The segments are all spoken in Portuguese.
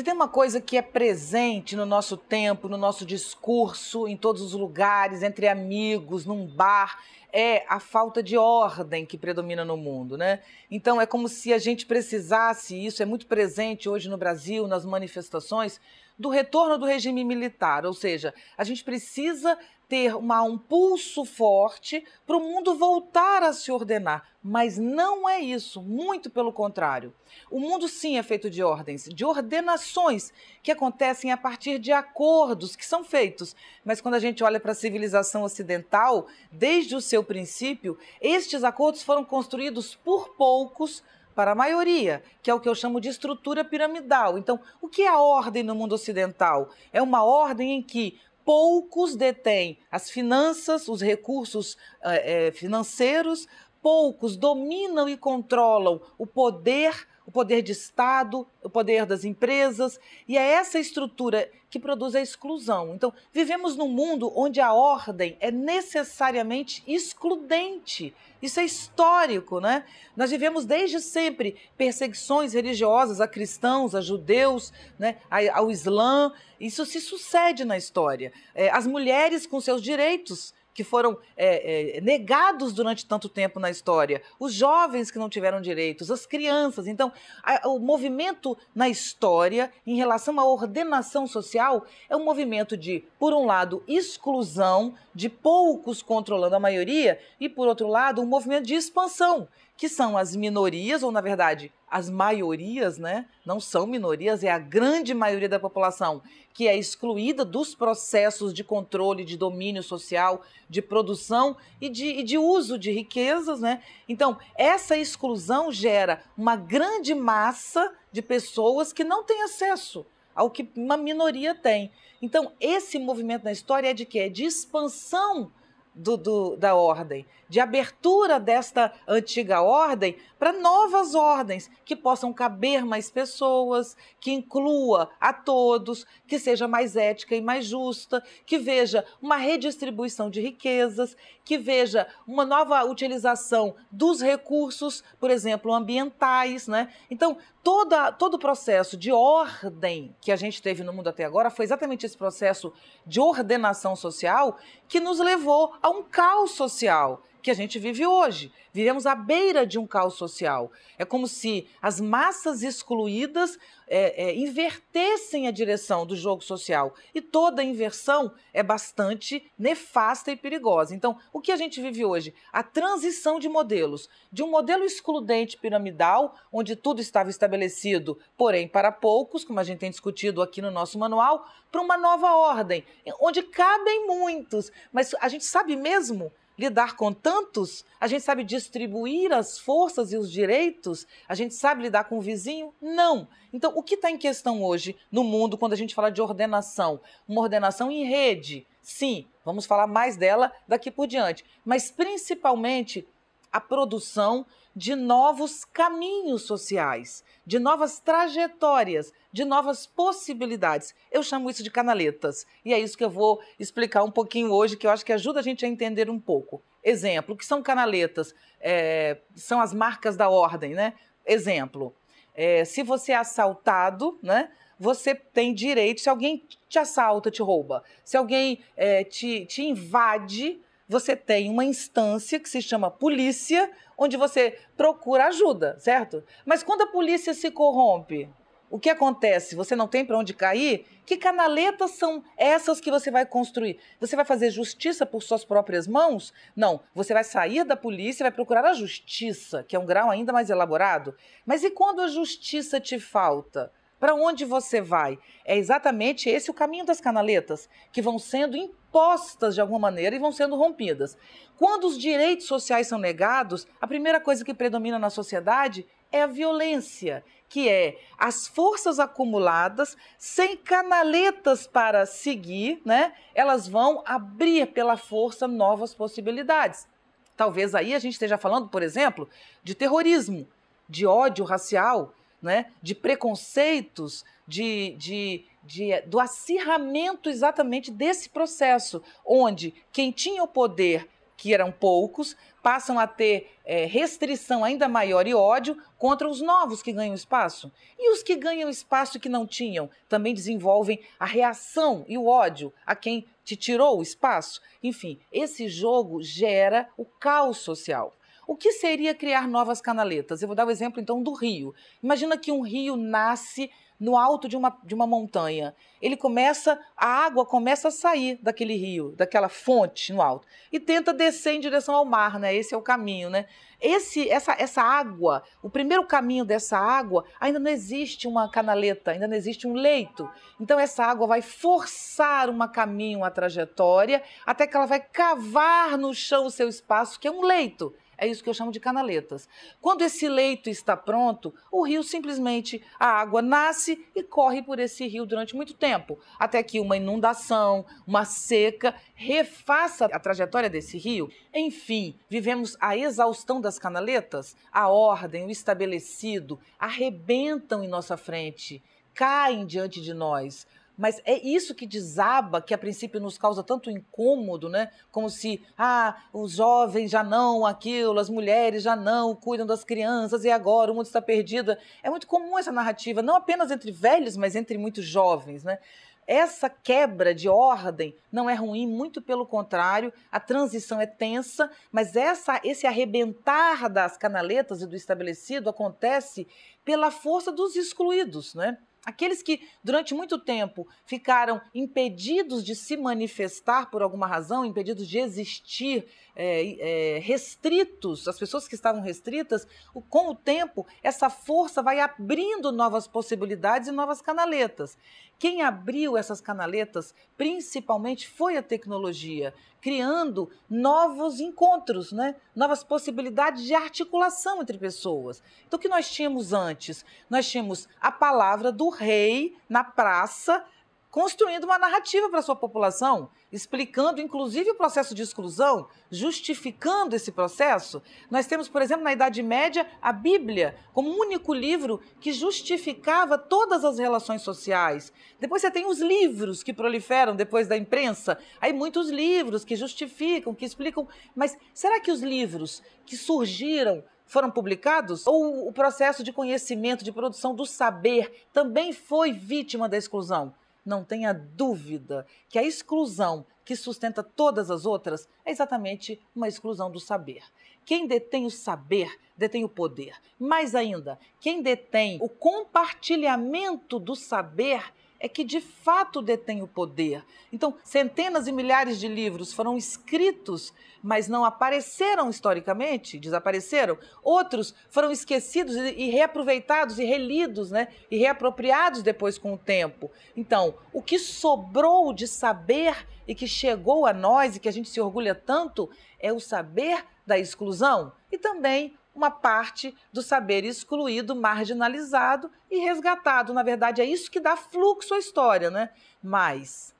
Se tem uma coisa que é presente no nosso tempo, no nosso discurso, em todos os lugares, entre amigos, num bar, é a falta de ordem que predomina no mundo, né? Então é como se a gente precisasse, isso é muito presente hoje no Brasil, nas manifestações, do retorno do regime militar, ou seja, a gente precisa ter uma, um pulso forte para o mundo voltar a se ordenar. Mas não é isso, muito pelo contrário. O mundo sim é feito de ordens, de ordenações que acontecem a partir de acordos que são feitos. Mas quando a gente olha para a civilização ocidental, desde o seu princípio, estes acordos foram construídos por poucos para a maioria, que é o que eu chamo de estrutura piramidal. Então, o que é a ordem no mundo ocidental? É uma ordem em que poucos detêm as finanças, os recursos é, financeiros, poucos dominam e controlam o poder o poder de Estado, o poder das empresas, e é essa estrutura que produz a exclusão. Então, vivemos num mundo onde a ordem é necessariamente excludente. Isso é histórico, né? Nós vivemos desde sempre perseguições religiosas a cristãos, a judeus, né? ao Islã. Isso se sucede na história. É, as mulheres com seus direitos que foram é, é, negados durante tanto tempo na história, os jovens que não tiveram direitos, as crianças. Então, a, o movimento na história em relação à ordenação social é um movimento de, por um lado, exclusão, de poucos controlando a maioria, e, por outro lado, um movimento de expansão que são as minorias, ou na verdade, as maiorias, né? Não são minorias, é a grande maioria da população que é excluída dos processos de controle, de domínio social, de produção e de, e de uso de riquezas, né? Então, essa exclusão gera uma grande massa de pessoas que não têm acesso ao que uma minoria tem. Então, esse movimento na história é de quê? É de expansão do, do, da ordem, de abertura desta antiga ordem para novas ordens que possam caber mais pessoas, que inclua a todos, que seja mais ética e mais justa, que veja uma redistribuição de riquezas, que veja uma nova utilização dos recursos, por exemplo, ambientais, né? Então, toda, todo o processo de ordem que a gente teve no mundo até agora foi exatamente esse processo de ordenação social que nos levou a um caos social que a gente vive hoje. Vivemos à beira de um caos social. É como se as massas excluídas é, é, invertessem a direção do jogo social. E toda inversão é bastante nefasta e perigosa. Então, o que a gente vive hoje? A transição de modelos. De um modelo excludente piramidal, onde tudo estava estabelecido, porém para poucos, como a gente tem discutido aqui no nosso manual, para uma nova ordem, onde cabem muitos. Mas a gente sabe mesmo lidar com tantos? A gente sabe distribuir as forças e os direitos? A gente sabe lidar com o vizinho? Não. Então, o que está em questão hoje no mundo quando a gente fala de ordenação? Uma ordenação em rede. Sim, vamos falar mais dela daqui por diante. Mas, principalmente, a produção de novos caminhos sociais, de novas trajetórias, de novas possibilidades. Eu chamo isso de canaletas. E é isso que eu vou explicar um pouquinho hoje, que eu acho que ajuda a gente a entender um pouco. Exemplo, o que são canaletas? É, são as marcas da ordem, né? Exemplo, é, se você é assaltado, né? Você tem direito, se alguém te assalta, te rouba, se alguém é, te, te invade, você tem uma instância que se chama polícia, onde você procura ajuda, certo? Mas quando a polícia se corrompe, o que acontece? Você não tem para onde cair? Que canaletas são essas que você vai construir? Você vai fazer justiça por suas próprias mãos? Não, você vai sair da polícia e vai procurar a justiça, que é um grau ainda mais elaborado. Mas e quando a justiça te falta? Para onde você vai? É exatamente esse o caminho das canaletas, que vão sendo impostas de alguma maneira e vão sendo rompidas. Quando os direitos sociais são negados, a primeira coisa que predomina na sociedade é a violência, que é as forças acumuladas sem canaletas para seguir, né? Elas vão abrir pela força novas possibilidades. Talvez aí a gente esteja falando, por exemplo, de terrorismo, de ódio racial, né? de preconceitos, de, de, de, do acirramento exatamente desse processo, onde quem tinha o poder que eram poucos, passam a ter é, restrição ainda maior e ódio contra os novos que ganham espaço. E os que ganham espaço e que não tinham também desenvolvem a reação e o ódio a quem te tirou o espaço. Enfim, esse jogo gera o caos social. O que seria criar novas canaletas? Eu vou dar o exemplo então do rio. Imagina que um rio nasce no alto de uma, de uma montanha. Ele começa, a água começa a sair daquele rio, daquela fonte no alto, e tenta descer em direção ao mar, né? Esse é o caminho, né? Esse, essa, essa água, o primeiro caminho dessa água, ainda não existe uma canaleta, ainda não existe um leito. Então essa água vai forçar um caminho, uma trajetória, até que ela vai cavar no chão o seu espaço, que é um leito. É isso que eu chamo de canaletas. Quando esse leito está pronto, o rio simplesmente, a água nasce e corre por esse rio durante muito tempo, até que uma inundação, uma seca, refaça a trajetória desse rio. Enfim, vivemos a exaustão das canaletas, a ordem, o estabelecido, arrebentam em nossa frente, caem diante de nós. Mas é isso que desaba, que a princípio nos causa tanto incômodo, né? Como se, ah, os jovens já não aquilo, as mulheres já não cuidam das crianças e agora o mundo está perdido. É muito comum essa narrativa, não apenas entre velhos, mas entre muitos jovens, né? Essa quebra de ordem não é ruim, muito pelo contrário, a transição é tensa, mas essa, esse arrebentar das canaletas e do estabelecido acontece pela força dos excluídos, né? Aqueles que durante muito tempo ficaram impedidos de se manifestar por alguma razão, impedidos de existir, é, é, restritos, as pessoas que estavam restritas, com o tempo, essa força vai abrindo novas possibilidades e novas canaletas. Quem abriu essas canaletas, principalmente, foi a tecnologia, criando novos encontros, né? novas possibilidades de articulação entre pessoas. Então, o que nós tínhamos antes? Nós tínhamos a palavra do rei na praça construindo uma narrativa para a sua população, explicando inclusive o processo de exclusão, justificando esse processo. Nós temos, por exemplo, na Idade Média, a Bíblia como um único livro que justificava todas as relações sociais. Depois você tem os livros que proliferam depois da imprensa, aí muitos livros que justificam, que explicam. Mas será que os livros que surgiram foram publicados? Ou o processo de conhecimento, de produção do saber também foi vítima da exclusão? Não tenha dúvida que a exclusão que sustenta todas as outras é exatamente uma exclusão do saber. Quem detém o saber detém o poder. Mais ainda, quem detém o compartilhamento do saber é que de fato detém o poder. Então, centenas e milhares de livros foram escritos, mas não apareceram historicamente, desapareceram. Outros foram esquecidos e reaproveitados e relidos, né? E reapropriados depois com o tempo. Então, o que sobrou de saber e que chegou a nós e que a gente se orgulha tanto é o saber da exclusão e também uma parte do saber excluído, marginalizado e resgatado. Na verdade, é isso que dá fluxo à história, né? Mas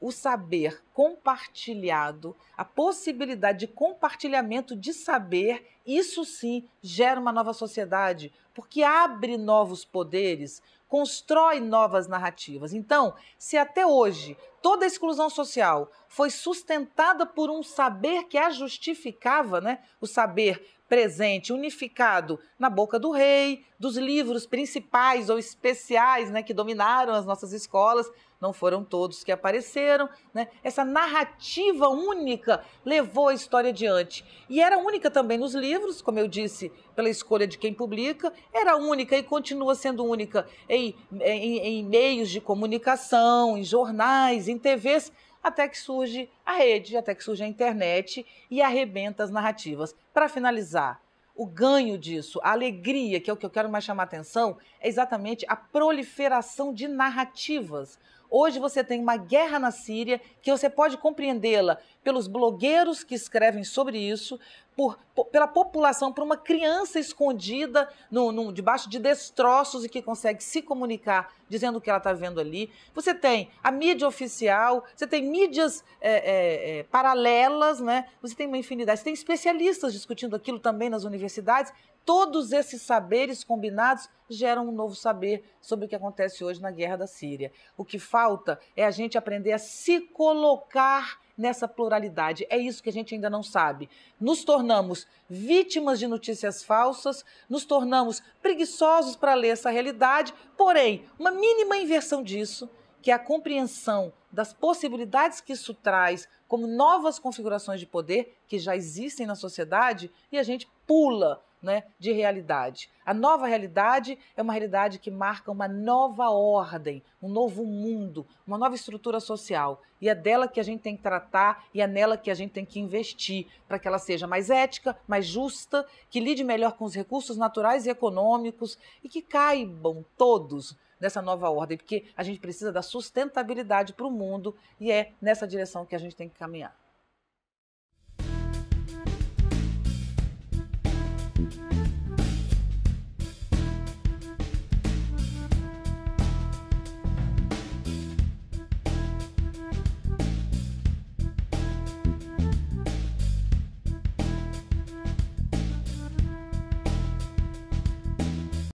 o saber compartilhado, a possibilidade de compartilhamento de saber, isso sim gera uma nova sociedade, porque abre novos poderes, constrói novas narrativas. Então, se até hoje toda a exclusão social foi sustentada por um saber que a justificava, né? O saber presente, unificado na boca do rei, dos livros principais ou especiais né, que dominaram as nossas escolas, não foram todos que apareceram. Né? Essa narrativa única levou a história adiante. E era única também nos livros, como eu disse, pela escolha de quem publica, era única e continua sendo única em, em, em meios de comunicação, em jornais, em TVs até que surge a rede, até que surge a internet e arrebenta as narrativas. Para finalizar, o ganho disso, a alegria, que é o que eu quero mais chamar a atenção, é exatamente a proliferação de narrativas. Hoje você tem uma guerra na Síria que você pode compreendê-la pelos blogueiros que escrevem sobre isso, por, pela população, por uma criança escondida no, no, debaixo de destroços e que consegue se comunicar dizendo o que ela está vendo ali. Você tem a mídia oficial, você tem mídias é, é, é, paralelas, né? você tem uma infinidade, você tem especialistas discutindo aquilo também nas universidades. Todos esses saberes combinados geram um novo saber sobre o que acontece hoje na guerra da Síria. O que falta é a gente aprender a se colocar nessa pluralidade. É isso que a gente ainda não sabe. Nos tornamos vítimas de notícias falsas, nos tornamos preguiçosos para ler essa realidade, porém, uma mínima inversão disso, que é a compreensão das possibilidades que isso traz como novas configurações de poder que já existem na sociedade e a gente pula né, de realidade. A nova realidade é uma realidade que marca uma nova ordem, um novo mundo, uma nova estrutura social. E é dela que a gente tem que tratar e é nela que a gente tem que investir para que ela seja mais ética, mais justa, que lide melhor com os recursos naturais e econômicos e que caibam todos nessa nova ordem, porque a gente precisa da sustentabilidade para o mundo e é nessa direção que a gente tem que caminhar.